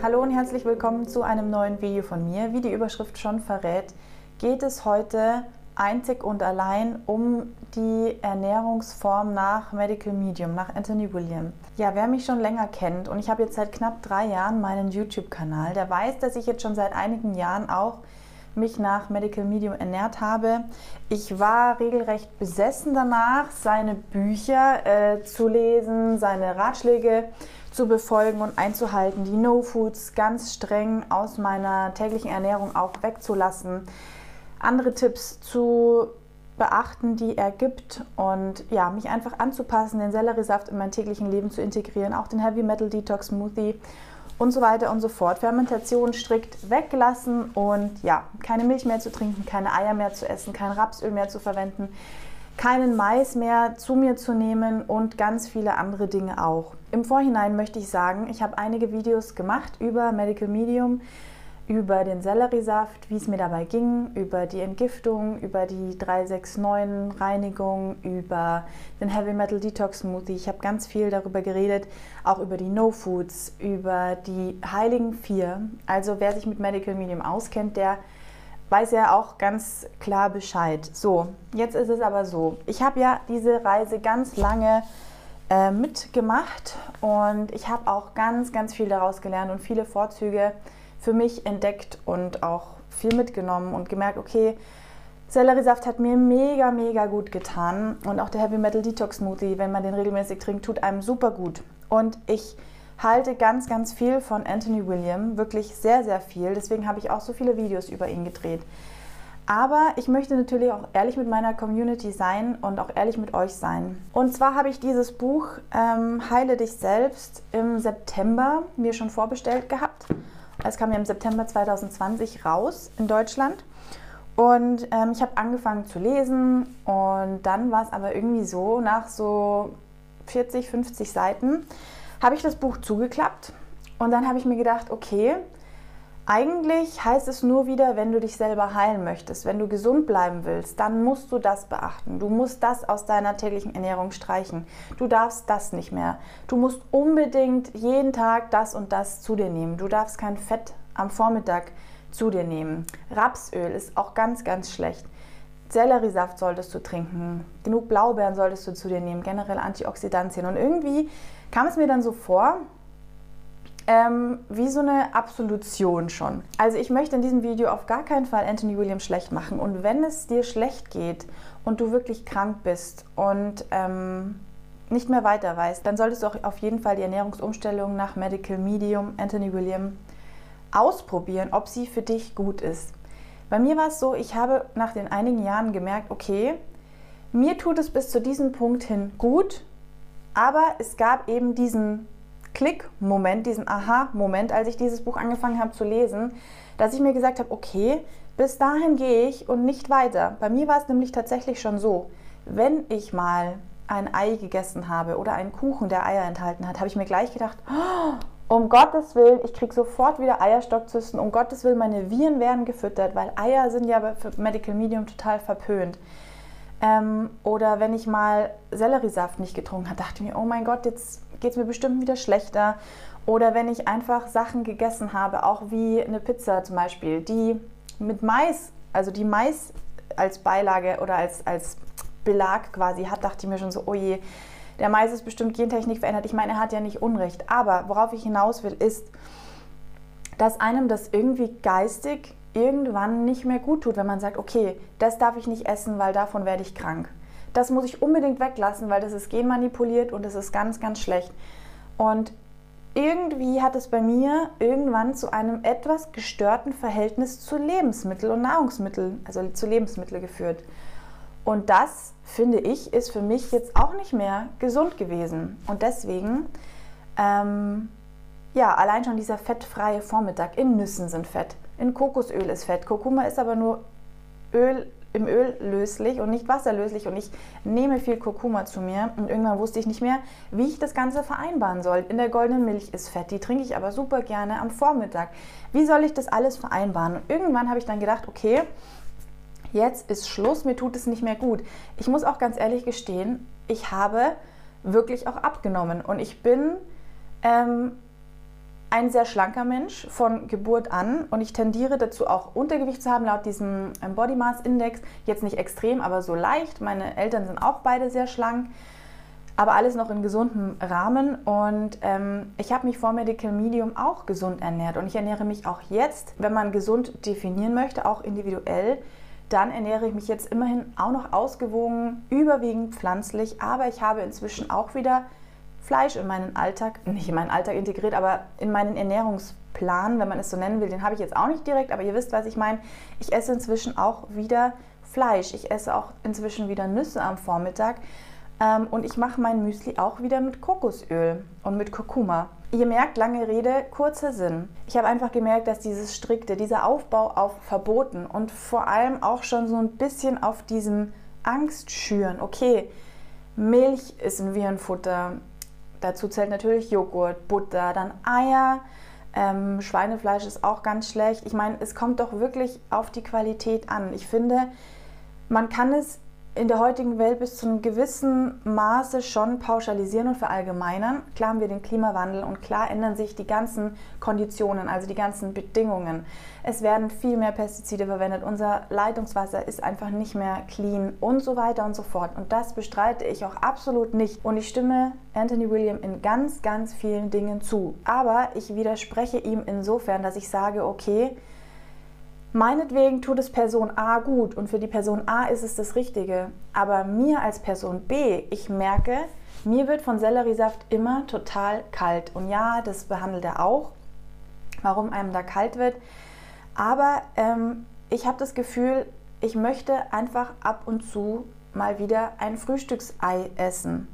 Hallo und herzlich willkommen zu einem neuen Video von mir. Wie die Überschrift schon verrät, geht es heute einzig und allein um die Ernährungsform nach Medical Medium, nach Anthony William. Ja, wer mich schon länger kennt und ich habe jetzt seit knapp drei Jahren meinen YouTube-Kanal, der weiß, dass ich jetzt schon seit einigen Jahren auch mich nach Medical Medium ernährt habe. Ich war regelrecht besessen danach, seine Bücher äh, zu lesen, seine Ratschläge zu befolgen und einzuhalten, die No-Foods ganz streng aus meiner täglichen Ernährung auch wegzulassen, andere Tipps zu beachten, die er gibt und ja, mich einfach anzupassen, den Selleriesaft in mein täglichen Leben zu integrieren, auch den Heavy Metal Detox Smoothie und so weiter und so fort. Fermentation strikt weglassen und ja, keine Milch mehr zu trinken, keine Eier mehr zu essen, kein Rapsöl mehr zu verwenden, keinen Mais mehr zu mir zu nehmen und ganz viele andere Dinge auch. Im Vorhinein möchte ich sagen, ich habe einige Videos gemacht über Medical Medium, über den Selleriesaft, wie es mir dabei ging, über die Entgiftung, über die 369 Reinigung, über den Heavy Metal Detox Smoothie. Ich habe ganz viel darüber geredet, auch über die No Foods, über die Heiligen Vier. Also wer sich mit Medical Medium auskennt, der weiß ja auch ganz klar Bescheid. So, jetzt ist es aber so. Ich habe ja diese Reise ganz lange äh, mitgemacht und ich habe auch ganz, ganz viel daraus gelernt und viele Vorzüge für mich entdeckt und auch viel mitgenommen und gemerkt, okay, Selleriesaft hat mir mega, mega gut getan und auch der Heavy Metal Detox Smoothie, wenn man den regelmäßig trinkt, tut einem super gut. Und ich halte ganz, ganz viel von Anthony William, wirklich sehr, sehr viel. Deswegen habe ich auch so viele Videos über ihn gedreht. Aber ich möchte natürlich auch ehrlich mit meiner Community sein und auch ehrlich mit euch sein. Und zwar habe ich dieses Buch ähm, Heile dich selbst im September mir schon vorbestellt gehabt. Es kam ja im September 2020 raus in Deutschland. Und ähm, ich habe angefangen zu lesen und dann war es aber irgendwie so, nach so 40, 50 Seiten habe ich das Buch zugeklappt und dann habe ich mir gedacht, okay, eigentlich heißt es nur wieder, wenn du dich selber heilen möchtest, wenn du gesund bleiben willst, dann musst du das beachten. Du musst das aus deiner täglichen Ernährung streichen. Du darfst das nicht mehr. Du musst unbedingt jeden Tag das und das zu dir nehmen. Du darfst kein Fett am Vormittag zu dir nehmen. Rapsöl ist auch ganz, ganz schlecht. Selleriesaft solltest du trinken. Genug Blaubeeren solltest du zu dir nehmen. Generell Antioxidantien. Und irgendwie kam es mir dann so vor, ähm, wie so eine Absolution schon. Also ich möchte in diesem Video auf gar keinen Fall Anthony Williams schlecht machen. Und wenn es dir schlecht geht und du wirklich krank bist und ähm, nicht mehr weiter weißt, dann solltest du auch auf jeden Fall die Ernährungsumstellung nach Medical Medium Anthony William ausprobieren, ob sie für dich gut ist. Bei mir war es so, ich habe nach den einigen Jahren gemerkt, okay, mir tut es bis zu diesem Punkt hin gut, aber es gab eben diesen Klick-Moment, diesen Aha-Moment, als ich dieses Buch angefangen habe zu lesen, dass ich mir gesagt habe, okay, bis dahin gehe ich und nicht weiter. Bei mir war es nämlich tatsächlich schon so, wenn ich mal ein Ei gegessen habe oder einen Kuchen, der Eier enthalten hat, habe ich mir gleich gedacht, oh, um Gottes Willen, ich kriege sofort wieder Eierstockzysten, um Gottes Willen, meine Viren werden gefüttert, weil Eier sind ja für Medical Medium total verpönt. Ähm, oder wenn ich mal Selleriesaft nicht getrunken habe, dachte ich mir, oh mein Gott, jetzt geht es mir bestimmt wieder schlechter. Oder wenn ich einfach Sachen gegessen habe, auch wie eine Pizza zum Beispiel, die mit Mais, also die Mais als Beilage oder als, als Belag quasi hat, dachte ich mir schon so, oh je, der Mais ist bestimmt Gentechnik verändert. Ich meine, er hat ja nicht Unrecht. Aber worauf ich hinaus will, ist, dass einem das irgendwie geistig irgendwann nicht mehr gut tut, wenn man sagt, okay, das darf ich nicht essen, weil davon werde ich krank das muss ich unbedingt weglassen, weil das ist genmanipuliert und das ist ganz, ganz schlecht. Und irgendwie hat es bei mir irgendwann zu einem etwas gestörten Verhältnis zu Lebensmitteln und Nahrungsmitteln, also zu Lebensmitteln geführt. Und das, finde ich, ist für mich jetzt auch nicht mehr gesund gewesen. Und deswegen, ähm, ja, allein schon dieser fettfreie Vormittag. In Nüssen sind Fett, in Kokosöl ist Fett. Kurkuma ist aber nur Öl im Öl löslich und nicht wasserlöslich und ich nehme viel Kurkuma zu mir und irgendwann wusste ich nicht mehr, wie ich das Ganze vereinbaren soll. In der goldenen Milch ist Fett, die trinke ich aber super gerne am Vormittag. Wie soll ich das alles vereinbaren? Und irgendwann habe ich dann gedacht, okay, jetzt ist Schluss, mir tut es nicht mehr gut. Ich muss auch ganz ehrlich gestehen, ich habe wirklich auch abgenommen und ich bin ähm, ein sehr schlanker Mensch von Geburt an und ich tendiere dazu auch Untergewicht zu haben, laut diesem ähm, Body Mass Index. Jetzt nicht extrem, aber so leicht. Meine Eltern sind auch beide sehr schlank, aber alles noch in gesundem Rahmen. Und ähm, ich habe mich vor Medical Medium auch gesund ernährt und ich ernähre mich auch jetzt, wenn man gesund definieren möchte, auch individuell. Dann ernähre ich mich jetzt immerhin auch noch ausgewogen, überwiegend pflanzlich, aber ich habe inzwischen auch wieder Fleisch in meinen Alltag, nicht in meinen Alltag integriert, aber in meinen Ernährungsplan, wenn man es so nennen will, den habe ich jetzt auch nicht direkt, aber ihr wisst, was ich meine. Ich esse inzwischen auch wieder Fleisch. Ich esse auch inzwischen wieder Nüsse am Vormittag. Ähm, und ich mache mein Müsli auch wieder mit Kokosöl und mit Kurkuma. Ihr merkt, lange Rede, kurzer Sinn. Ich habe einfach gemerkt, dass dieses strikte, dieser Aufbau auf Verboten und vor allem auch schon so ein bisschen auf diesem Angst schüren. Okay, Milch ist ein Virenfutter, Dazu zählt natürlich Joghurt, Butter, dann Eier. Ähm, Schweinefleisch ist auch ganz schlecht. Ich meine, es kommt doch wirklich auf die Qualität an. Ich finde, man kann es in der heutigen Welt bis zu einem gewissen Maße schon pauschalisieren und verallgemeinern. Klar haben wir den Klimawandel und klar ändern sich die ganzen Konditionen, also die ganzen Bedingungen. Es werden viel mehr Pestizide verwendet, unser Leitungswasser ist einfach nicht mehr clean und so weiter und so fort. Und das bestreite ich auch absolut nicht. Und ich stimme Anthony William in ganz, ganz vielen Dingen zu. Aber ich widerspreche ihm insofern, dass ich sage, okay, Meinetwegen tut es Person A gut und für die Person A ist es das Richtige. Aber mir als Person B, ich merke, mir wird von Selleriesaft immer total kalt. Und ja, das behandelt er auch, warum einem da kalt wird. Aber ähm, ich habe das Gefühl, ich möchte einfach ab und zu mal wieder ein Frühstücksei essen.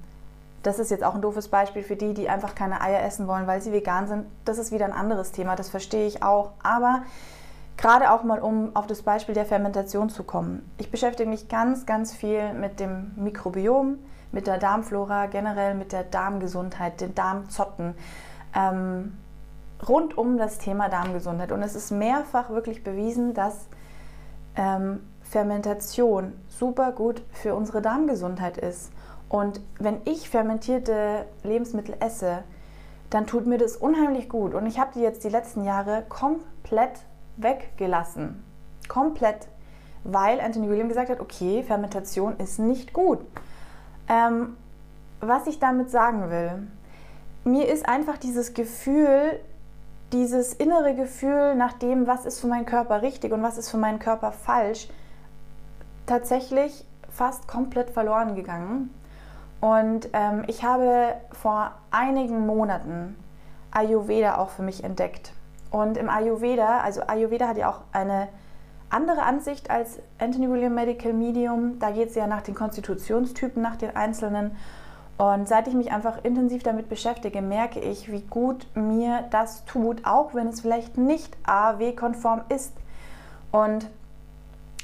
Das ist jetzt auch ein doofes Beispiel für die, die einfach keine Eier essen wollen, weil sie vegan sind. Das ist wieder ein anderes Thema, das verstehe ich auch. Aber Gerade auch mal, um auf das Beispiel der Fermentation zu kommen. Ich beschäftige mich ganz, ganz viel mit dem Mikrobiom, mit der Darmflora, generell mit der Darmgesundheit, den Darmzotten, ähm, rund um das Thema Darmgesundheit. Und es ist mehrfach wirklich bewiesen, dass ähm, Fermentation super gut für unsere Darmgesundheit ist. Und wenn ich fermentierte Lebensmittel esse, dann tut mir das unheimlich gut. Und ich habe die jetzt die letzten Jahre komplett weggelassen. Komplett. Weil Anthony William gesagt hat, okay, Fermentation ist nicht gut. Ähm, was ich damit sagen will, mir ist einfach dieses Gefühl, dieses innere Gefühl nach dem, was ist für meinen Körper richtig und was ist für meinen Körper falsch, tatsächlich fast komplett verloren gegangen. Und ähm, ich habe vor einigen Monaten Ayurveda auch für mich entdeckt. Und im Ayurveda, also Ayurveda hat ja auch eine andere Ansicht als Anthony William Medical Medium. Da geht es ja nach den Konstitutionstypen, nach den einzelnen. Und seit ich mich einfach intensiv damit beschäftige, merke ich, wie gut mir das tut, auch wenn es vielleicht nicht AW-konform ist. Und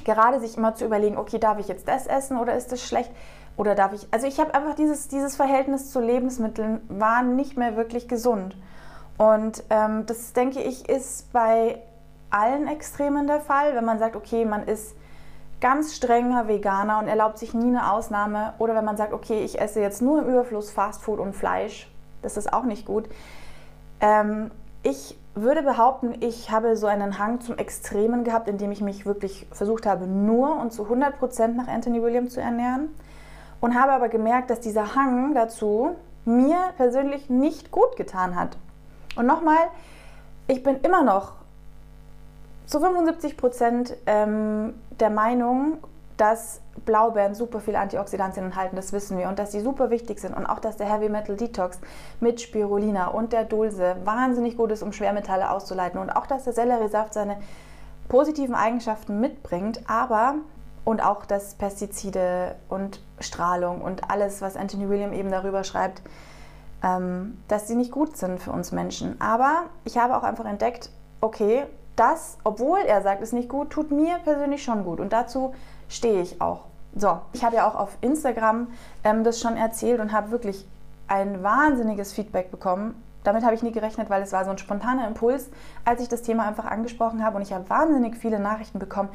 gerade sich immer zu überlegen, okay, darf ich jetzt das essen oder ist das schlecht? Oder darf ich, also ich habe einfach dieses, dieses Verhältnis zu Lebensmitteln war nicht mehr wirklich gesund. Und ähm, das denke ich ist bei allen Extremen der Fall, wenn man sagt, okay, man ist ganz strenger Veganer und erlaubt sich nie eine Ausnahme oder wenn man sagt, okay, ich esse jetzt nur im Überfluss Fastfood und Fleisch, das ist auch nicht gut. Ähm, ich würde behaupten, ich habe so einen Hang zum Extremen gehabt, indem ich mich wirklich versucht habe, nur und zu 100% nach Anthony Williams zu ernähren und habe aber gemerkt, dass dieser Hang dazu mir persönlich nicht gut getan hat. Und nochmal, ich bin immer noch zu 75 Prozent ähm, der Meinung, dass Blaubeeren super viele Antioxidantien enthalten, das wissen wir, und dass sie super wichtig sind und auch, dass der Heavy Metal Detox mit Spirulina und der Dulse wahnsinnig gut ist, um Schwermetalle auszuleiten und auch, dass der Selleriesaft seine positiven Eigenschaften mitbringt, aber und auch, dass Pestizide und Strahlung und alles, was Anthony William eben darüber schreibt, ähm, dass sie nicht gut sind für uns Menschen. Aber ich habe auch einfach entdeckt, okay, das, obwohl er sagt, ist nicht gut, tut mir persönlich schon gut. Und dazu stehe ich auch. So, ich habe ja auch auf Instagram ähm, das schon erzählt und habe wirklich ein wahnsinniges Feedback bekommen. Damit habe ich nie gerechnet, weil es war so ein spontaner Impuls, als ich das Thema einfach angesprochen habe. Und ich habe wahnsinnig viele Nachrichten bekommen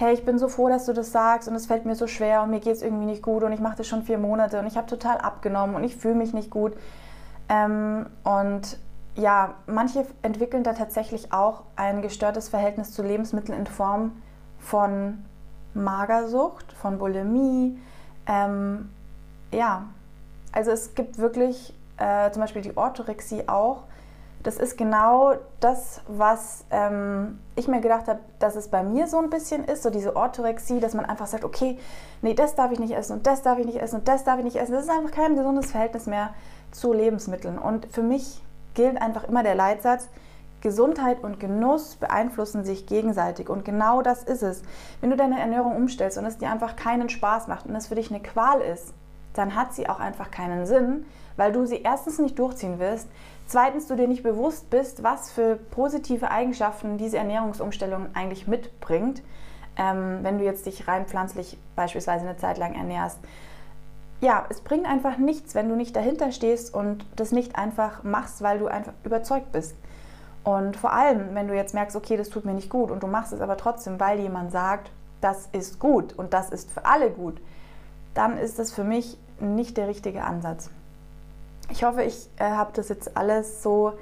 hey, ich bin so froh, dass du das sagst und es fällt mir so schwer und mir geht es irgendwie nicht gut und ich mache das schon vier Monate und ich habe total abgenommen und ich fühle mich nicht gut. Ähm, und ja, manche entwickeln da tatsächlich auch ein gestörtes Verhältnis zu Lebensmitteln in Form von Magersucht, von Bulimie. Ähm, ja, also es gibt wirklich äh, zum Beispiel die Orthorexie auch. Das ist genau das, was ähm, ich mir gedacht habe, dass es bei mir so ein bisschen ist, so diese Orthorexie, dass man einfach sagt, okay, nee, das darf ich nicht essen und das darf ich nicht essen und das darf ich nicht essen. Das ist einfach kein gesundes Verhältnis mehr zu Lebensmitteln. Und für mich gilt einfach immer der Leitsatz, Gesundheit und Genuss beeinflussen sich gegenseitig und genau das ist es. Wenn du deine Ernährung umstellst und es dir einfach keinen Spaß macht und es für dich eine Qual ist, dann hat sie auch einfach keinen Sinn, weil du sie erstens nicht durchziehen wirst, zweitens du dir nicht bewusst bist, was für positive Eigenschaften diese Ernährungsumstellung eigentlich mitbringt, ähm, wenn du jetzt dich rein pflanzlich beispielsweise eine Zeit lang ernährst ja, es bringt einfach nichts, wenn du nicht dahinter stehst und das nicht einfach machst, weil du einfach überzeugt bist. Und vor allem, wenn du jetzt merkst, okay, das tut mir nicht gut und du machst es aber trotzdem, weil jemand sagt, das ist gut und das ist für alle gut, dann ist das für mich nicht der richtige Ansatz. Ich hoffe, ich äh, habe das jetzt alles so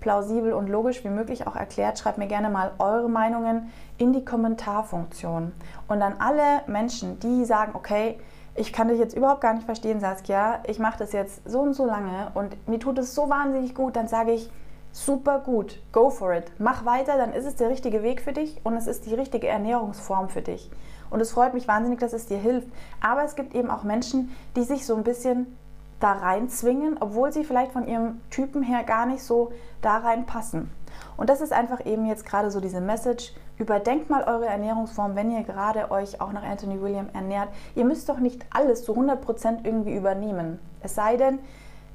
plausibel und logisch wie möglich auch erklärt. Schreibt mir gerne mal eure Meinungen in die Kommentarfunktion. Und an alle Menschen, die sagen, okay, ich kann dich jetzt überhaupt gar nicht verstehen, Saskia. Ich mache das jetzt so und so lange und mir tut es so wahnsinnig gut. Dann sage ich, super gut, go for it. Mach weiter, dann ist es der richtige Weg für dich und es ist die richtige Ernährungsform für dich. Und es freut mich wahnsinnig, dass es dir hilft. Aber es gibt eben auch Menschen, die sich so ein bisschen da reinzwingen, obwohl sie vielleicht von ihrem Typen her gar nicht so da reinpassen. Und das ist einfach eben jetzt gerade so diese Message. Überdenkt mal eure Ernährungsform, wenn ihr gerade euch auch nach Anthony William ernährt. Ihr müsst doch nicht alles zu 100% irgendwie übernehmen. Es sei denn,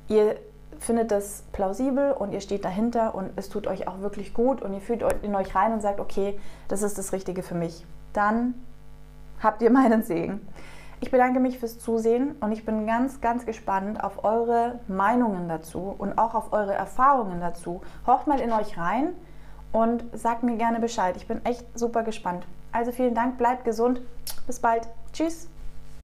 ihr findet das plausibel und ihr steht dahinter und es tut euch auch wirklich gut und ihr fühlt in euch rein und sagt, okay, das ist das Richtige für mich. Dann habt ihr meinen Segen. Ich bedanke mich fürs Zusehen und ich bin ganz, ganz gespannt auf eure Meinungen dazu und auch auf eure Erfahrungen dazu. Horcht mal in euch rein und sagt mir gerne Bescheid. Ich bin echt super gespannt. Also vielen Dank, bleibt gesund. Bis bald. Tschüss.